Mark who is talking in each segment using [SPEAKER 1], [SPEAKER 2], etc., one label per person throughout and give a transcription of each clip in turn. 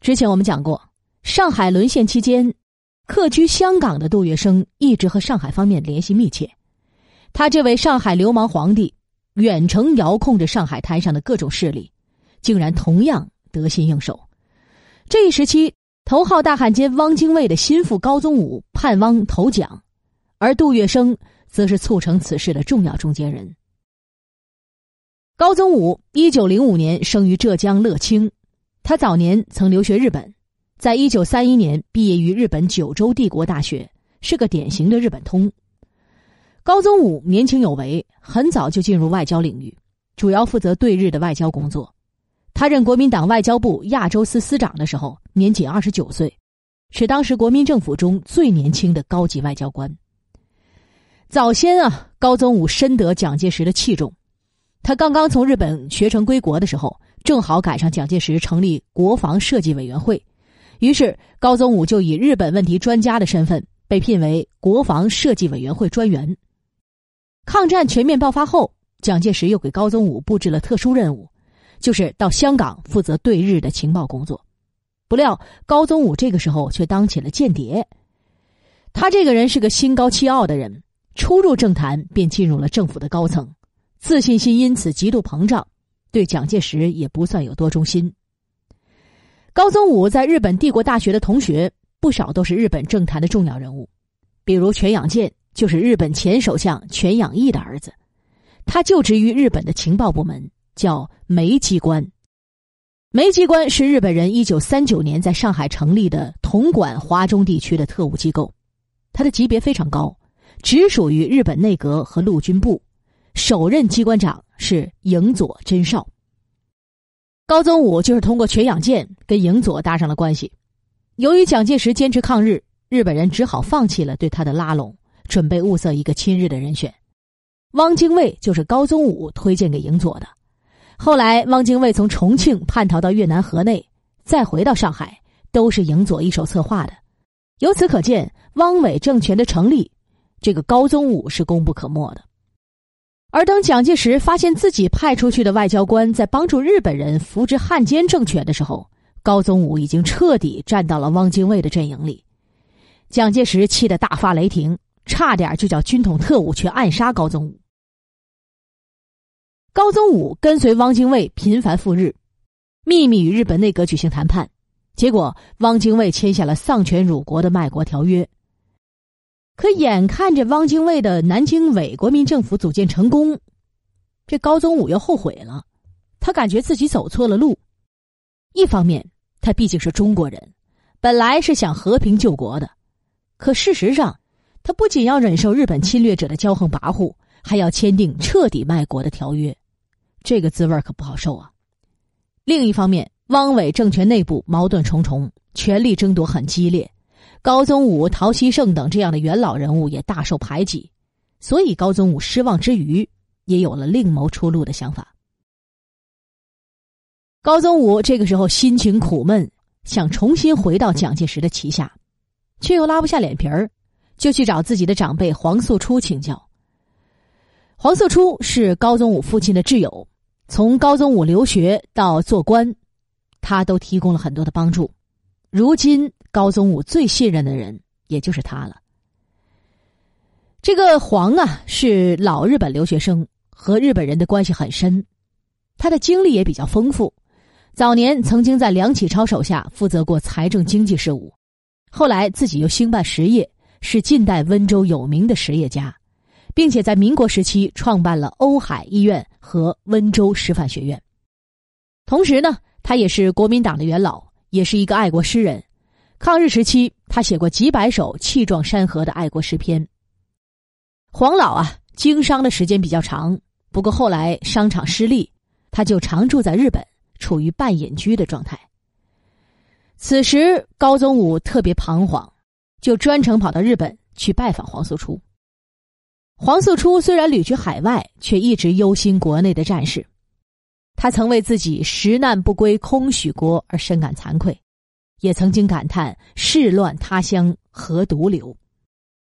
[SPEAKER 1] 之前我们讲过，上海沦陷期间，客居香港的杜月笙一直和上海方面联系密切。他这位上海流氓皇帝，远程遥控着上海滩上的各种势力，竟然同样得心应手。这一时期，头号大汉奸汪精卫的心腹高宗武盼汪投蒋，而杜月笙则是促成此事的重要中间人。高宗武一九零五年生于浙江乐清。他早年曾留学日本，在一九三一年毕业于日本九州帝国大学，是个典型的日本通。高宗武年轻有为，很早就进入外交领域，主要负责对日的外交工作。他任国民党外交部亚洲司司长的时候，年仅二十九岁，是当时国民政府中最年轻的高级外交官。早先啊，高宗武深得蒋介石的器重，他刚刚从日本学成归国的时候。正好赶上蒋介石成立国防设计委员会，于是高宗武就以日本问题专家的身份被聘为国防设计委员会专员。抗战全面爆发后，蒋介石又给高宗武布置了特殊任务，就是到香港负责对日的情报工作。不料高宗武这个时候却当起了间谍。他这个人是个心高气傲的人，初入政坛便进入了政府的高层，自信心因此极度膨胀。对蒋介石也不算有多忠心。高宗武在日本帝国大学的同学不少都是日本政坛的重要人物，比如全养健就是日本前首相全养义的儿子，他就职于日本的情报部门，叫梅机关。梅机关是日本人一九三九年在上海成立的统管华中地区的特务机构，它的级别非常高，直属于日本内阁和陆军部，首任机关长。是影佐真少。高宗武就是通过全养健跟影佐搭上了关系。由于蒋介石坚持抗日，日本人只好放弃了对他的拉拢，准备物色一个亲日的人选。汪精卫就是高宗武推荐给影佐的。后来，汪精卫从重庆叛逃到越南河内，再回到上海，都是影佐一手策划的。由此可见，汪伪政权的成立，这个高宗武是功不可没的。而等蒋介石发现自己派出去的外交官在帮助日本人扶植汉奸政权的时候，高宗武已经彻底站到了汪精卫的阵营里。蒋介石气得大发雷霆，差点就叫军统特务去暗杀高宗武。高宗武跟随汪精卫频繁赴日，秘密与日本内阁举行谈判，结果汪精卫签下了丧权辱国的卖国条约。可眼看着汪精卫的南京伪国民政府组建成功，这高宗武又后悔了。他感觉自己走错了路。一方面，他毕竟是中国人，本来是想和平救国的；可事实上，他不仅要忍受日本侵略者的骄横跋扈，还要签订彻底卖国的条约，这个滋味可不好受啊。另一方面，汪伪政权内部矛盾重重，权力争夺很激烈。高宗武、陶希圣等这样的元老人物也大受排挤，所以高宗武失望之余，也有了另谋出路的想法。高宗武这个时候心情苦闷，想重新回到蒋介石的旗下，却又拉不下脸皮儿，就去找自己的长辈黄素初请教。黄素初是高宗武父亲的挚友，从高宗武留学到做官，他都提供了很多的帮助。如今。高宗武最信任的人，也就是他了。这个黄啊，是老日本留学生，和日本人的关系很深，他的经历也比较丰富。早年曾经在梁启超手下负责过财政经济事务，后来自己又兴办实业，是近代温州有名的实业家，并且在民国时期创办了欧海医院和温州师范学院。同时呢，他也是国民党的元老，也是一个爱国诗人。抗日时期，他写过几百首气壮山河的爱国诗篇。黄老啊，经商的时间比较长，不过后来商场失利，他就常住在日本，处于半隐居的状态。此时，高宗武特别彷徨，就专程跑到日本去拜访黄素初。黄素初虽然旅居海外，却一直忧心国内的战事，他曾为自己十难不归空许国而深感惭愧。也曾经感叹“世乱他乡何独留”，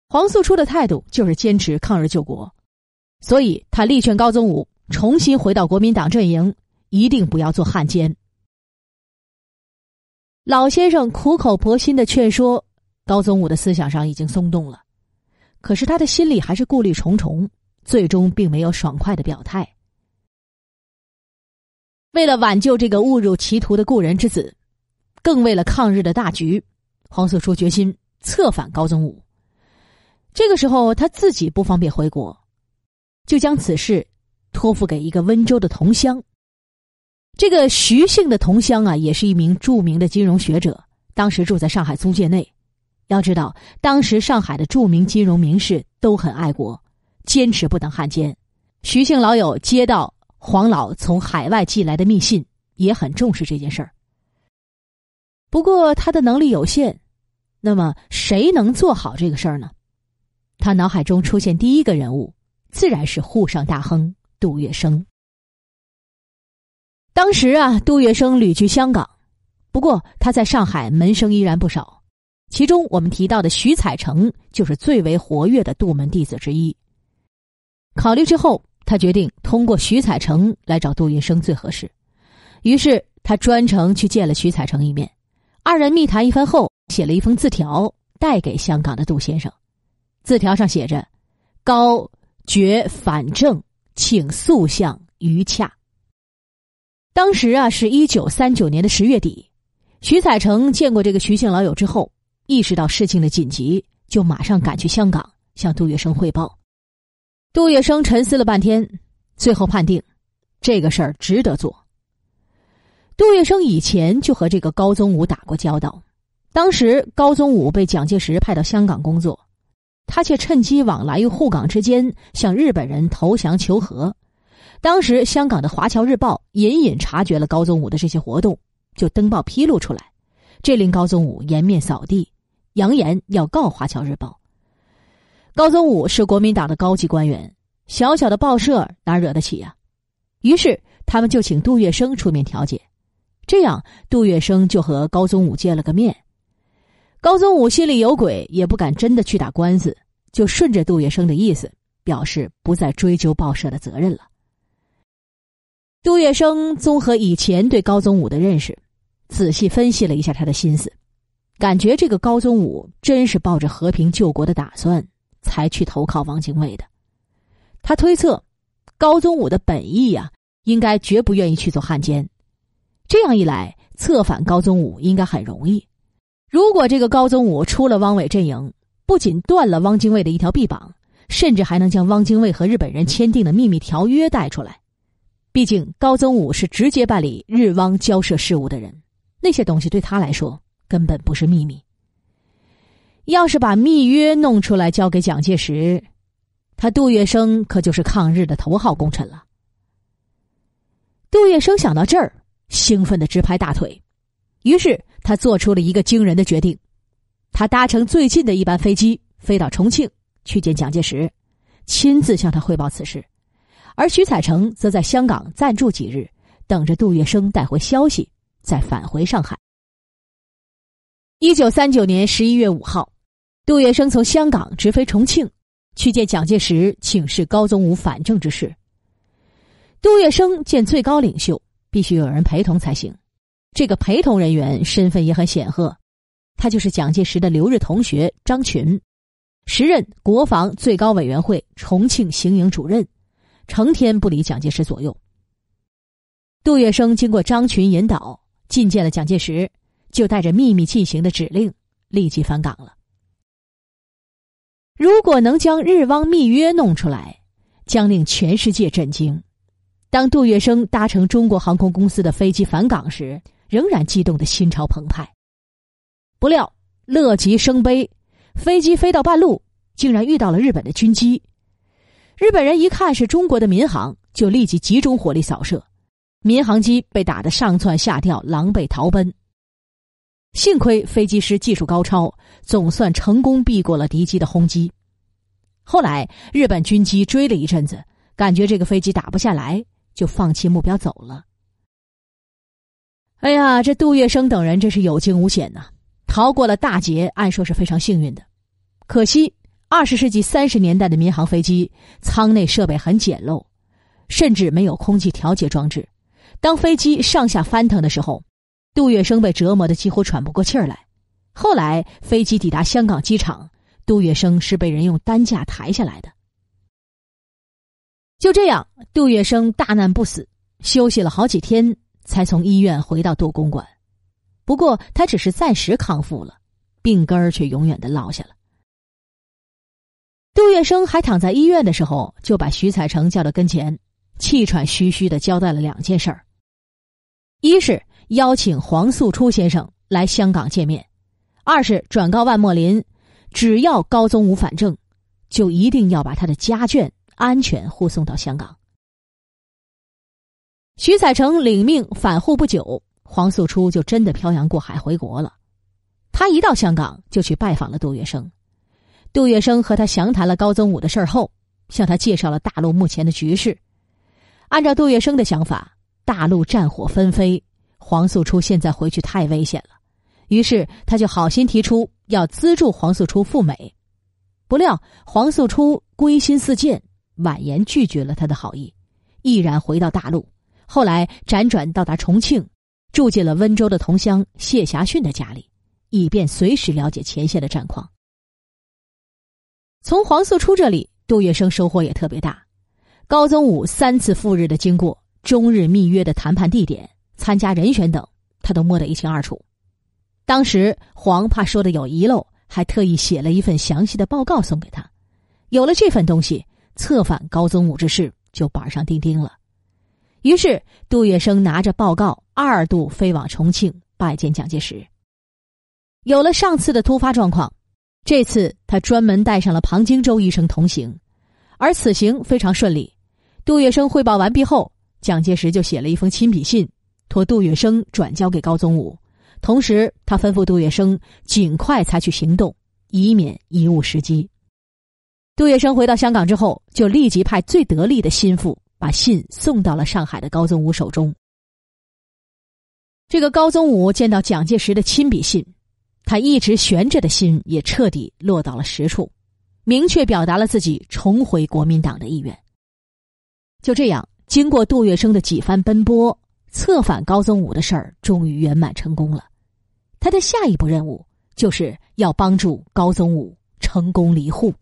[SPEAKER 1] 黄素初的态度就是坚持抗日救国，所以他力劝高宗武重新回到国民党阵营，一定不要做汉奸。老先生苦口婆心的劝说，高宗武的思想上已经松动了，可是他的心里还是顾虑重重，最终并没有爽快的表态。为了挽救这个误入歧途的故人之子，更为了抗日的大局，黄素书决心策反高宗武。这个时候，他自己不方便回国，就将此事托付给一个温州的同乡。这个徐姓的同乡啊，也是一名著名的金融学者，当时住在上海租界内。要知道，当时上海的著名金融名士都很爱国，坚持不当汉奸。徐姓老友接到。黄老从海外寄来的密信也很重视这件事儿。不过他的能力有限，那么谁能做好这个事儿呢？他脑海中出现第一个人物，自然是沪上大亨杜月笙。当时啊，杜月笙旅居香港，不过他在上海门生依然不少，其中我们提到的徐彩成就是最为活跃的杜门弟子之一。考虑之后。他决定通过徐彩成来找杜月笙最合适，于是他专程去见了徐彩成一面，二人密谈一番后，写了一封字条带给香港的杜先生。字条上写着：“高觉反正，请速向于洽。”当时啊，是一九三九年的十月底，徐彩成见过这个徐姓老友之后，意识到事情的紧急，就马上赶去香港向杜月笙汇报。杜月笙沉思了半天，最后判定这个事儿值得做。杜月笙以前就和这个高宗武打过交道，当时高宗武被蒋介石派到香港工作，他却趁机往来于沪港之间，向日本人投降求和。当时香港的《华侨日报》隐隐察觉了高宗武的这些活动，就登报披露出来，这令高宗武颜面扫地，扬言要告《华侨日报》。高宗武是国民党的高级官员，小小的报社哪惹得起呀？于是他们就请杜月笙出面调解，这样杜月笙就和高宗武见了个面。高宗武心里有鬼，也不敢真的去打官司，就顺着杜月笙的意思，表示不再追究报社的责任了。杜月笙综合以前对高宗武的认识，仔细分析了一下他的心思，感觉这个高宗武真是抱着和平救国的打算。才去投靠汪精卫的，他推测，高宗武的本意呀，应该绝不愿意去做汉奸。这样一来，策反高宗武应该很容易。如果这个高宗武出了汪伪阵营，不仅断了汪精卫的一条臂膀，甚至还能将汪精卫和日本人签订的秘密条约带出来。毕竟高宗武是直接办理日汪交涉事务的人，那些东西对他来说根本不是秘密。要是把密约弄出来交给蒋介石，他杜月笙可就是抗日的头号功臣了。杜月笙想到这儿，兴奋的直拍大腿，于是他做出了一个惊人的决定：他搭乘最近的一班飞机飞到重庆去见蒋介石，亲自向他汇报此事；而徐彩成则在香港暂住几日，等着杜月笙带回消息，再返回上海。一九三九年十一月五号。杜月笙从香港直飞重庆，去见蒋介石，请示高宗武反正之事。杜月笙见最高领袖，必须有人陪同才行。这个陪同人员身份也很显赫，他就是蒋介石的留日同学张群，时任国防最高委员会重庆行营主任，成天不离蒋介石左右。杜月笙经过张群引导，觐见了蒋介石，就带着秘密进行的指令，立即返港了。如果能将日汪密约弄出来，将令全世界震惊。当杜月笙搭乘中国航空公司的飞机返港时，仍然激动的心潮澎湃。不料乐极生悲，飞机飞到半路，竟然遇到了日本的军机。日本人一看是中国的民航，就立即集中火力扫射，民航机被打得上蹿下跳，狼狈逃奔。幸亏飞机师技术高超，总算成功避过了敌机的轰击。后来日本军机追了一阵子，感觉这个飞机打不下来，就放弃目标走了。哎呀，这杜月笙等人真是有惊无险呐，逃过了大劫，按说是非常幸运的。可惜二十世纪三十年代的民航飞机舱内设备很简陋，甚至没有空气调节装置。当飞机上下翻腾的时候。杜月笙被折磨的几乎喘不过气儿来。后来飞机抵达香港机场，杜月笙是被人用担架抬下来的。就这样，杜月笙大难不死，休息了好几天，才从医院回到杜公馆。不过，他只是暂时康复了，病根儿却永远的落下了。杜月笙还躺在医院的时候，就把徐彩成叫到跟前，气喘吁吁的交代了两件事儿：一是邀请黄素初先生来香港见面。二是转告万莫林，只要高宗武反正，就一定要把他的家眷安全护送到香港。徐彩成领命返沪不久，黄素初就真的漂洋过海回国了。他一到香港，就去拜访了杜月笙。杜月笙和他详谈了高宗武的事后，向他介绍了大陆目前的局势。按照杜月笙的想法，大陆战火纷飞，黄素初现在回去太危险了。于是他就好心提出要资助黄素初赴美，不料黄素初归心似箭，婉言拒绝了他的好意，毅然回到大陆。后来辗转到达重庆，住进了温州的同乡谢霞逊的家里，以便随时了解前线的战况。从黄素初这里，杜月笙收获也特别大。高宗武三次赴日的经过，中日密约的谈判地点、参加人选等，他都摸得一清二楚。当时黄怕说的有遗漏，还特意写了一份详细的报告送给他。有了这份东西，策反高宗武之事就板上钉钉了。于是杜月笙拿着报告二度飞往重庆拜见蒋介石。有了上次的突发状况，这次他专门带上了庞京州医生同行，而此行非常顺利。杜月笙汇报完毕后，蒋介石就写了一封亲笔信，托杜月笙转交给高宗武。同时，他吩咐杜月笙尽快采取行动，以免贻误时机。杜月笙回到香港之后，就立即派最得力的心腹把信送到了上海的高宗武手中。这个高宗武见到蒋介石的亲笔信，他一直悬着的心也彻底落到了实处，明确表达了自己重回国民党的意愿。就这样，经过杜月笙的几番奔波，策反高宗武的事儿终于圆满成功了。他的下一步任务就是要帮助高宗武成功离沪。